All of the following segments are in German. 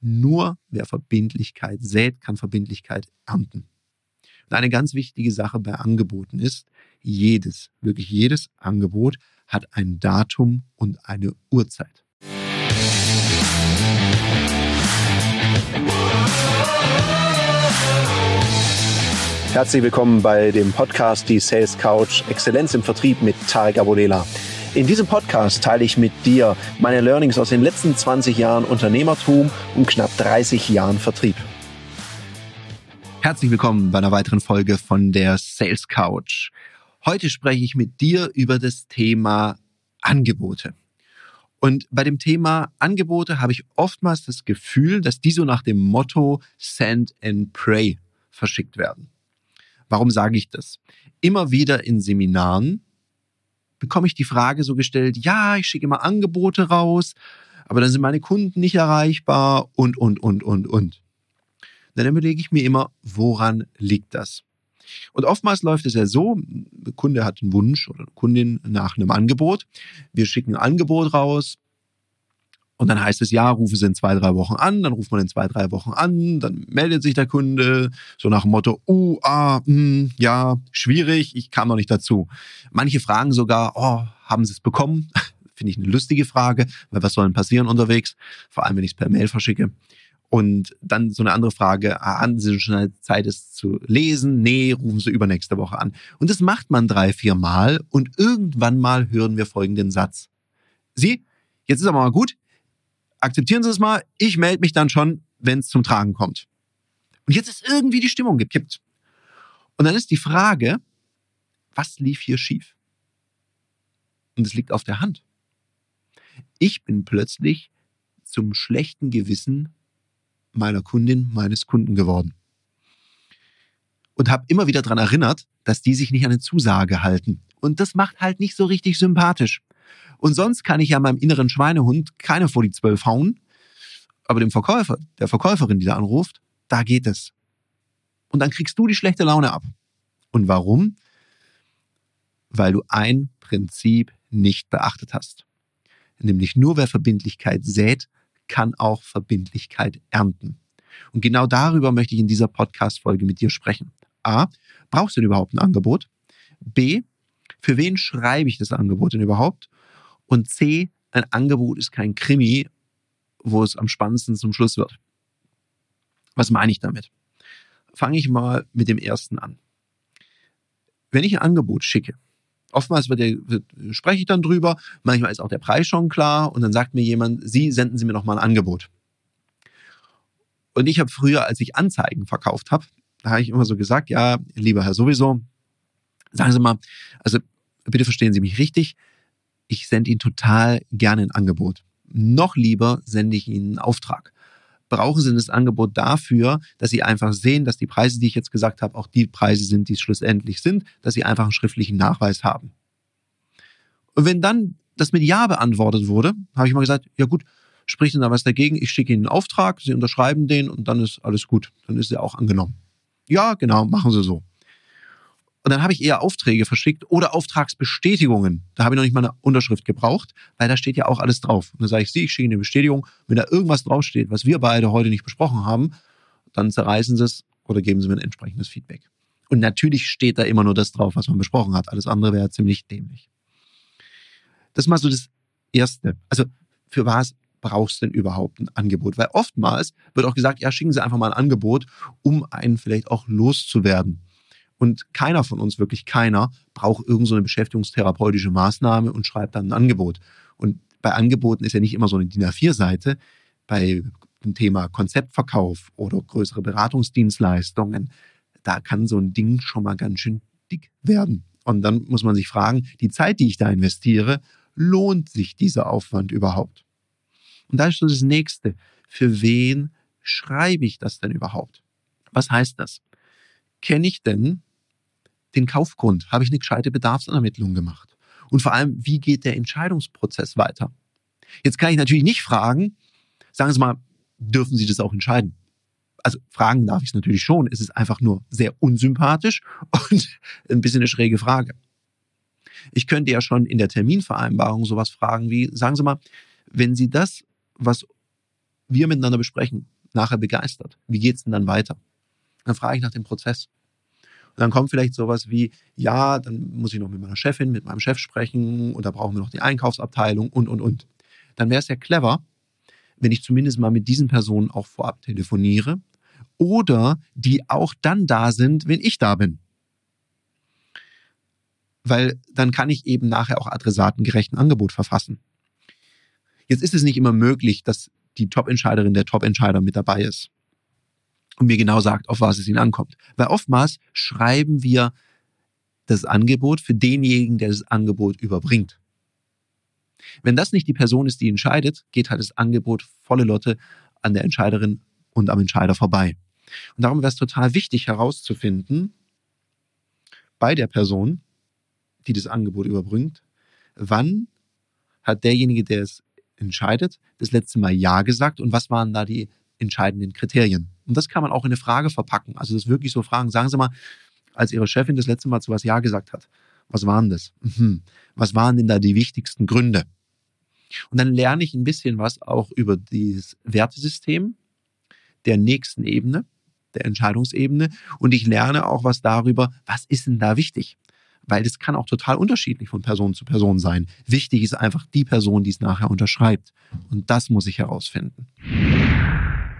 Nur wer Verbindlichkeit sät, kann Verbindlichkeit ernten. Und eine ganz wichtige Sache bei Angeboten ist, jedes, wirklich jedes Angebot hat ein Datum und eine Uhrzeit. Herzlich willkommen bei dem Podcast Die Sales Couch Exzellenz im Vertrieb mit Tarek Abodela. In diesem Podcast teile ich mit dir meine Learnings aus den letzten 20 Jahren Unternehmertum und knapp 30 Jahren Vertrieb. Herzlich willkommen bei einer weiteren Folge von der Sales Couch. Heute spreche ich mit dir über das Thema Angebote. Und bei dem Thema Angebote habe ich oftmals das Gefühl, dass die so nach dem Motto Send and Pray verschickt werden. Warum sage ich das? Immer wieder in Seminaren bekomme ich die Frage so gestellt, ja, ich schicke immer Angebote raus, aber dann sind meine Kunden nicht erreichbar und, und, und, und, und. Dann überlege ich mir immer, woran liegt das? Und oftmals läuft es ja so, der Kunde hat einen Wunsch oder eine Kundin nach einem Angebot. Wir schicken ein Angebot raus, und dann heißt es, ja, rufe sie in zwei, drei Wochen an, dann ruft man in zwei, drei Wochen an, dann meldet sich der Kunde, so nach dem Motto, uh, ah, mh, hm, ja, schwierig, ich kam noch nicht dazu. Manche fragen sogar, oh, haben sie es bekommen? Finde ich eine lustige Frage, weil was soll denn passieren unterwegs? Vor allem, wenn ich es per Mail verschicke. Und dann so eine andere Frage, ah, haben Sie schon Zeit, es zu lesen? Nee, rufen Sie übernächste Woche an. Und das macht man drei, vier Mal und irgendwann mal hören wir folgenden Satz. Sie, jetzt ist aber mal gut, akzeptieren Sie es mal, ich melde mich dann schon, wenn es zum Tragen kommt. Und jetzt ist irgendwie die Stimmung gekippt. Und dann ist die Frage, was lief hier schief? Und es liegt auf der Hand. Ich bin plötzlich zum schlechten Gewissen meiner Kundin, meines Kunden geworden. Und habe immer wieder daran erinnert, dass die sich nicht an eine Zusage halten. Und das macht halt nicht so richtig sympathisch. Und sonst kann ich ja meinem inneren Schweinehund keine vor die zwölf hauen. Aber dem Verkäufer, der Verkäuferin, die da anruft, da geht es. Und dann kriegst du die schlechte Laune ab. Und warum? Weil du ein Prinzip nicht beachtet hast. Nämlich nur wer Verbindlichkeit sät, kann auch Verbindlichkeit ernten. Und genau darüber möchte ich in dieser Podcast-Folge mit dir sprechen. A. Brauchst du denn überhaupt ein Angebot? B. Für wen schreibe ich das Angebot denn überhaupt? Und C, ein Angebot ist kein Krimi, wo es am spannendsten zum Schluss wird. Was meine ich damit? Fange ich mal mit dem ersten an. Wenn ich ein Angebot schicke, oftmals wird der, wird, spreche ich dann drüber, manchmal ist auch der Preis schon klar und dann sagt mir jemand, Sie senden Sie mir noch mal ein Angebot. Und ich habe früher, als ich Anzeigen verkauft habe, da habe ich immer so gesagt, ja, lieber Herr sowieso, sagen Sie mal, also bitte verstehen Sie mich richtig, ich sende Ihnen total gerne ein Angebot. Noch lieber sende ich Ihnen einen Auftrag. Brauchen Sie das Angebot dafür, dass Sie einfach sehen, dass die Preise, die ich jetzt gesagt habe, auch die Preise sind, die es schlussendlich sind, dass Sie einfach einen schriftlichen Nachweis haben. Und wenn dann das mit Ja beantwortet wurde, habe ich mal gesagt, ja gut, spricht denn da was dagegen? Ich schicke Ihnen einen Auftrag, Sie unterschreiben den und dann ist alles gut. Dann ist er auch angenommen. Ja, genau, machen Sie so. Und dann habe ich eher Aufträge verschickt oder Auftragsbestätigungen. Da habe ich noch nicht mal eine Unterschrift gebraucht, weil da steht ja auch alles drauf. Und dann sage ich, Sie, ich schicke eine Bestätigung. Wenn da irgendwas draufsteht, was wir beide heute nicht besprochen haben, dann zerreißen Sie es oder geben Sie mir ein entsprechendes Feedback. Und natürlich steht da immer nur das drauf, was man besprochen hat. Alles andere wäre ziemlich dämlich. Das ist mal so das Erste. Also für was brauchst du denn überhaupt ein Angebot? Weil oftmals wird auch gesagt, ja, schicken Sie einfach mal ein Angebot, um einen vielleicht auch loszuwerden. Und keiner von uns, wirklich keiner, braucht irgendeine so beschäftigungstherapeutische Maßnahme und schreibt dann ein Angebot. Und bei Angeboten ist ja nicht immer so eine DIN A4-Seite. Bei dem Thema Konzeptverkauf oder größere Beratungsdienstleistungen, da kann so ein Ding schon mal ganz schön dick werden. Und dann muss man sich fragen, die Zeit, die ich da investiere, lohnt sich dieser Aufwand überhaupt? Und da ist so das nächste. Für wen schreibe ich das denn überhaupt? Was heißt das? Kenne ich denn den Kaufgrund? Habe ich eine gescheite Bedarfsermittlung gemacht? Und vor allem, wie geht der Entscheidungsprozess weiter? Jetzt kann ich natürlich nicht fragen, sagen Sie mal, dürfen Sie das auch entscheiden? Also fragen darf ich es natürlich schon. Es ist einfach nur sehr unsympathisch und ein bisschen eine schräge Frage. Ich könnte ja schon in der Terminvereinbarung sowas fragen wie, sagen Sie mal, wenn Sie das, was wir miteinander besprechen, nachher begeistert. Wie geht's denn dann weiter? Dann frage ich nach dem Prozess. Dann kommt vielleicht sowas wie, ja, dann muss ich noch mit meiner Chefin, mit meinem Chef sprechen und da brauchen wir noch die Einkaufsabteilung und, und, und. Dann wäre es ja clever, wenn ich zumindest mal mit diesen Personen auch vorab telefoniere oder die auch dann da sind, wenn ich da bin. Weil dann kann ich eben nachher auch adressatengerechten Angebot verfassen. Jetzt ist es nicht immer möglich, dass die Top-Entscheiderin der Top-Entscheider mit dabei ist und mir genau sagt, auf was es ihnen ankommt. Weil oftmals schreiben wir das Angebot für denjenigen, der das Angebot überbringt. Wenn das nicht die Person ist, die entscheidet, geht halt das Angebot volle Lotte an der Entscheiderin und am Entscheider vorbei. Und darum wäre es total wichtig herauszufinden, bei der Person, die das Angebot überbringt, wann hat derjenige, der es entscheidet, das letzte Mal Ja gesagt und was waren da die entscheidenden Kriterien? Und das kann man auch in eine Frage verpacken. Also das wirklich so fragen. Sagen Sie mal, als Ihre Chefin das letzte Mal zu was Ja gesagt hat, was waren das? Mhm. Was waren denn da die wichtigsten Gründe? Und dann lerne ich ein bisschen was auch über dieses Wertesystem der nächsten Ebene, der Entscheidungsebene. Und ich lerne auch was darüber, was ist denn da wichtig? Weil das kann auch total unterschiedlich von Person zu Person sein. Wichtig ist einfach die Person, die es nachher unterschreibt. Und das muss ich herausfinden.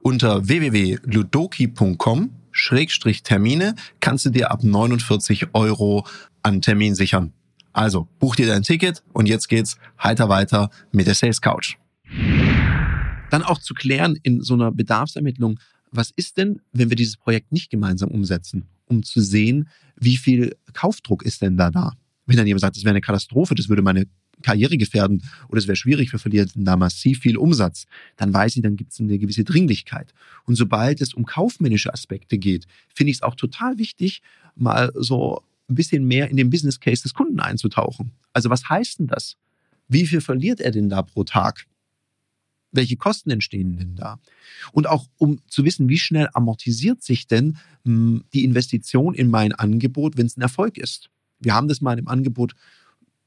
Unter www.ludoki.com Termine kannst du dir ab 49 Euro an Termin sichern. Also buch dir dein Ticket und jetzt geht's heiter weiter mit der Sales Couch. Dann auch zu klären in so einer Bedarfsermittlung, was ist denn, wenn wir dieses Projekt nicht gemeinsam umsetzen, um zu sehen, wie viel Kaufdruck ist denn da da? Wenn dann jemand sagt, das wäre eine Katastrophe, das würde meine Karriere gefährden oder es wäre schwierig, wir verlieren da massiv viel Umsatz, dann weiß ich, dann gibt es eine gewisse Dringlichkeit. Und sobald es um kaufmännische Aspekte geht, finde ich es auch total wichtig, mal so ein bisschen mehr in den Business Case des Kunden einzutauchen. Also was heißt denn das? Wie viel verliert er denn da pro Tag? Welche Kosten entstehen denn da? Und auch um zu wissen, wie schnell amortisiert sich denn mh, hm, die Investition in mein Angebot, wenn es ein Erfolg ist. Wir haben das mal im Angebot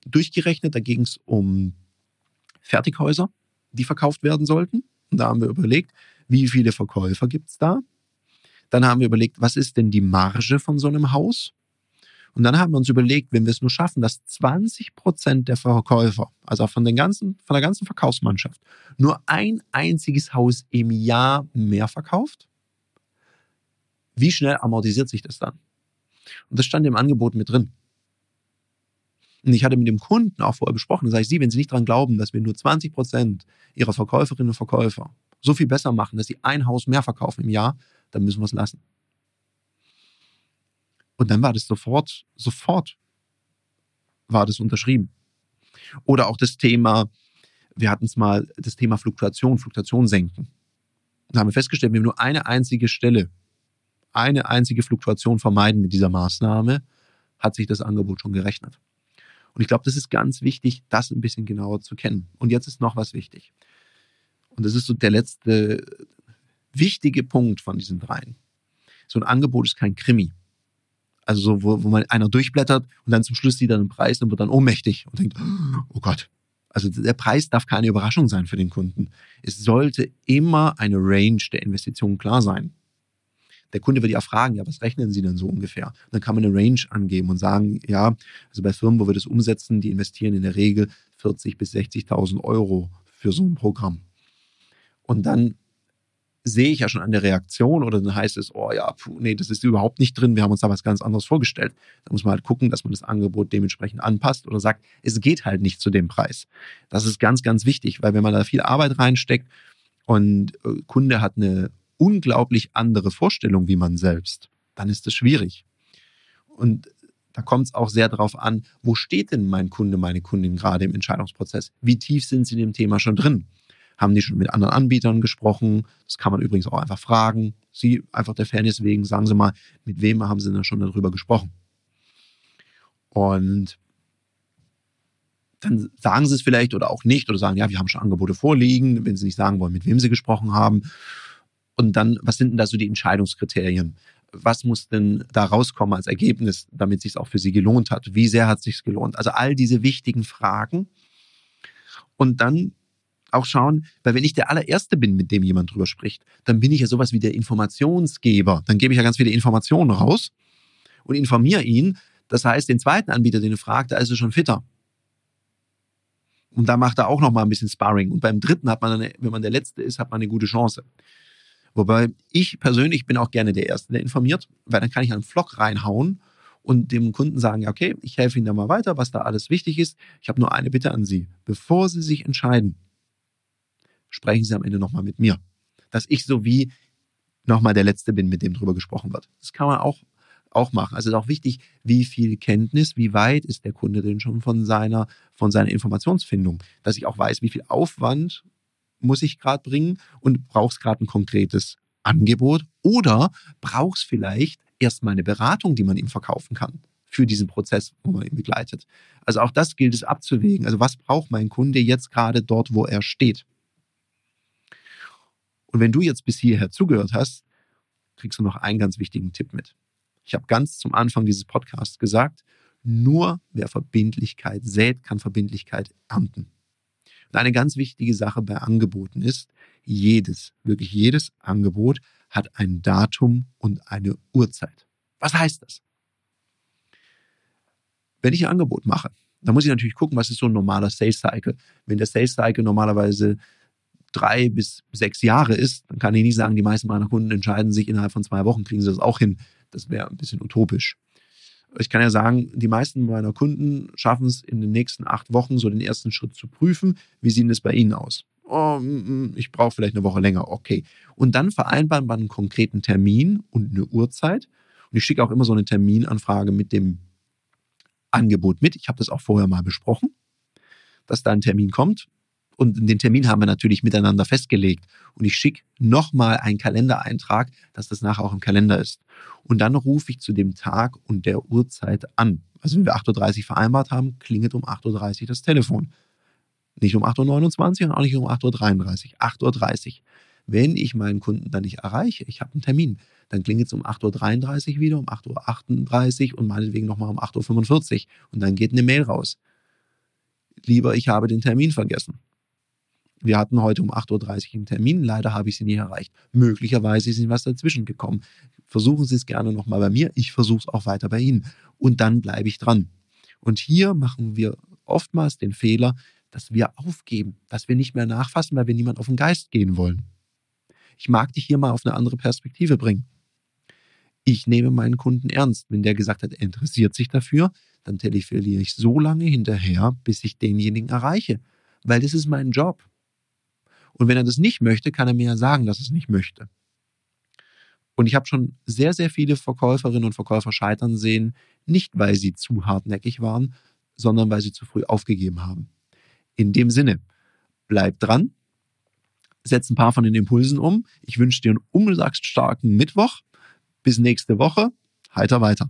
durchgerechnet. Da ging es um Fertighäuser, die verkauft werden sollten. Und da haben wir überlegt, wie viele Verkäufer gibt es da? Dann haben wir überlegt, was ist denn die Marge von so einem Haus? Und dann haben wir uns überlegt, wenn wir es nur schaffen, dass 20 Prozent der Verkäufer, also von, den ganzen, von der ganzen Verkaufsmannschaft, nur ein einziges Haus im Jahr mehr verkauft, wie schnell amortisiert sich das dann? Und das stand im Angebot mit drin. Und ich hatte mit dem Kunden auch vorher besprochen, sage ich, Sie, wenn Sie nicht daran glauben, dass wir nur 20 Prozent Ihrer Verkäuferinnen und Verkäufer so viel besser machen, dass sie ein Haus mehr verkaufen im Jahr, dann müssen wir es lassen. Und dann war das sofort, sofort war das unterschrieben. Oder auch das Thema, wir hatten es mal, das Thema Fluktuation, Fluktuation senken. Da haben wir festgestellt, wenn wir nur eine einzige Stelle, eine einzige Fluktuation vermeiden mit dieser Maßnahme, hat sich das Angebot schon gerechnet. Und ich glaube, das ist ganz wichtig, das ein bisschen genauer zu kennen. Und jetzt ist noch was wichtig. Und das ist so der letzte wichtige Punkt von diesen dreien. So ein Angebot ist kein Krimi. Also so, wo, wo man einer durchblättert und dann zum Schluss sieht er einen Preis und wird dann ohnmächtig und denkt, oh Gott. Also der Preis darf keine Überraschung sein für den Kunden. Es sollte immer eine Range der Investitionen klar sein der Kunde wird ja fragen, ja, was rechnen Sie denn so ungefähr? Und dann kann man eine Range angeben und sagen, ja, also bei Firmen, wo wir das umsetzen, die investieren in der Regel 40.000 bis 60.000 Euro für so ein Programm. Und dann sehe ich ja schon an der Reaktion oder dann heißt es, oh ja, puh, nee, das ist überhaupt nicht drin, wir haben uns da was ganz anderes vorgestellt. Da muss man halt gucken, dass man das Angebot dementsprechend anpasst oder sagt, es geht halt nicht zu dem Preis. Das ist ganz, ganz wichtig, weil wenn man da viel Arbeit reinsteckt und äh, Kunde hat eine unglaublich andere Vorstellung wie man selbst, dann ist es schwierig. Und da kommt es auch sehr darauf an, wo steht denn mein Kunde, meine Kundin gerade im Entscheidungsprozess? Wie tief sind sie in dem Thema schon drin? Haben die schon mit anderen Anbietern gesprochen? Das kann man übrigens auch einfach fragen. Sie einfach der Fairness wegen, sagen Sie mal, mit wem haben Sie denn schon darüber gesprochen? Und dann sagen Sie es vielleicht oder auch nicht oder sagen, ja, wir haben schon Angebote vorliegen, wenn Sie nicht sagen wollen, mit wem Sie gesprochen haben. Und dann, was sind denn da so die Entscheidungskriterien? Was muss denn da rauskommen als Ergebnis, damit es sich auch für Sie gelohnt hat? Wie sehr hat es sich gelohnt? Also all diese wichtigen Fragen. Und dann auch schauen, weil wenn ich der allererste bin, mit dem jemand drüber spricht, dann bin ich ja sowas wie der Informationsgeber. Dann gebe ich ja ganz viele Informationen raus und informiere ihn. Das heißt, den zweiten Anbieter, den er fragt, da ist er schon fitter. Und da macht er auch noch mal ein bisschen Sparring. Und beim dritten hat man, dann, wenn man der Letzte ist, hat man eine gute Chance. Wobei ich persönlich bin auch gerne der Erste, der informiert, weil dann kann ich einen Vlog reinhauen und dem Kunden sagen, okay, ich helfe Ihnen da mal weiter, was da alles wichtig ist. Ich habe nur eine Bitte an Sie. Bevor Sie sich entscheiden, sprechen Sie am Ende nochmal mit mir. Dass ich so wie nochmal der Letzte bin, mit dem drüber gesprochen wird. Das kann man auch, auch machen. Also es ist auch wichtig, wie viel Kenntnis, wie weit ist der Kunde denn schon von seiner, von seiner Informationsfindung. Dass ich auch weiß, wie viel Aufwand muss ich gerade bringen und brauchst gerade ein konkretes Angebot oder brauchst vielleicht erstmal eine Beratung, die man ihm verkaufen kann für diesen Prozess, wo man ihn begleitet. Also auch das gilt es abzuwägen. Also was braucht mein Kunde jetzt gerade dort, wo er steht? Und wenn du jetzt bis hierher zugehört hast, kriegst du noch einen ganz wichtigen Tipp mit. Ich habe ganz zum Anfang dieses Podcasts gesagt, nur wer Verbindlichkeit sät, kann Verbindlichkeit ernten. Und eine ganz wichtige Sache bei Angeboten ist, jedes, wirklich jedes Angebot hat ein Datum und eine Uhrzeit. Was heißt das? Wenn ich ein Angebot mache, dann muss ich natürlich gucken, was ist so ein normaler Sales Cycle. Wenn der Sales Cycle normalerweise drei bis sechs Jahre ist, dann kann ich nicht sagen, die meisten meiner Kunden entscheiden sich innerhalb von zwei Wochen, kriegen sie das auch hin. Das wäre ein bisschen utopisch. Ich kann ja sagen, die meisten meiner Kunden schaffen es in den nächsten acht Wochen, so den ersten Schritt zu prüfen. Wie sieht es bei Ihnen aus? Oh, mm, mm, ich brauche vielleicht eine Woche länger. Okay. Und dann vereinbaren wir einen konkreten Termin und eine Uhrzeit. Und ich schicke auch immer so eine Terminanfrage mit dem Angebot mit. Ich habe das auch vorher mal besprochen, dass da ein Termin kommt. Und den Termin haben wir natürlich miteinander festgelegt. Und ich schicke nochmal einen Kalendereintrag, dass das nachher auch im Kalender ist. Und dann rufe ich zu dem Tag und der Uhrzeit an. Also wenn wir 8.30 Uhr vereinbart haben, klingelt um 8.30 Uhr das Telefon. Nicht um 8.29 Uhr und auch nicht um 8.33 Uhr. 8.30 Uhr. Wenn ich meinen Kunden dann nicht erreiche, ich habe einen Termin, dann klingelt es um 8.33 Uhr wieder, um 8.38 Uhr und meinetwegen nochmal um 8.45 Uhr. Und dann geht eine Mail raus. Lieber, ich habe den Termin vergessen. Wir hatten heute um 8.30 Uhr einen Termin, leider habe ich Sie nie erreicht. Möglicherweise ist Ihnen was dazwischen gekommen. Versuchen Sie es gerne nochmal bei mir, ich versuche es auch weiter bei Ihnen. Und dann bleibe ich dran. Und hier machen wir oftmals den Fehler, dass wir aufgeben, dass wir nicht mehr nachfassen, weil wir niemand auf den Geist gehen wollen. Ich mag dich hier mal auf eine andere Perspektive bringen. Ich nehme meinen Kunden ernst. Wenn der gesagt hat, er interessiert sich dafür, dann telefoniere ich so lange hinterher, bis ich denjenigen erreiche. Weil das ist mein Job. Und wenn er das nicht möchte, kann er mir ja sagen, dass er es nicht möchte. Und ich habe schon sehr, sehr viele Verkäuferinnen und Verkäufer scheitern sehen, nicht weil sie zu hartnäckig waren, sondern weil sie zu früh aufgegeben haben. In dem Sinne, bleib dran, setz ein paar von den Impulsen um. Ich wünsche dir einen umsagst starken Mittwoch. Bis nächste Woche. Heiter weiter.